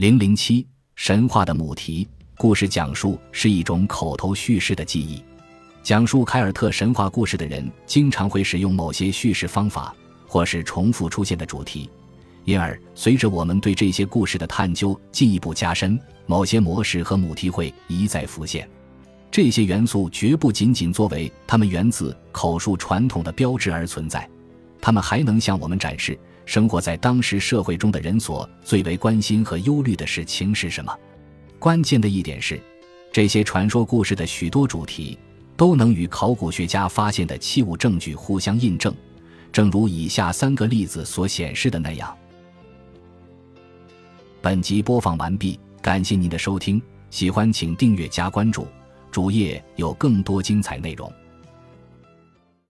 零零七神话的母题，故事讲述是一种口头叙事的记忆。讲述凯尔特神话故事的人经常会使用某些叙事方法，或是重复出现的主题。因而，随着我们对这些故事的探究进一步加深，某些模式和母题会一再浮现。这些元素绝不仅仅作为他们源自口述传统的标志而存在，他们还能向我们展示生活在当时社会中的人所最为关心和忧虑的事情是什么。关键的一点是，这些传说故事的许多主题。都能与考古学家发现的器物证据互相印证，正如以下三个例子所显示的那样。本集播放完毕，感谢您的收听，喜欢请订阅加关注，主页有更多精彩内容。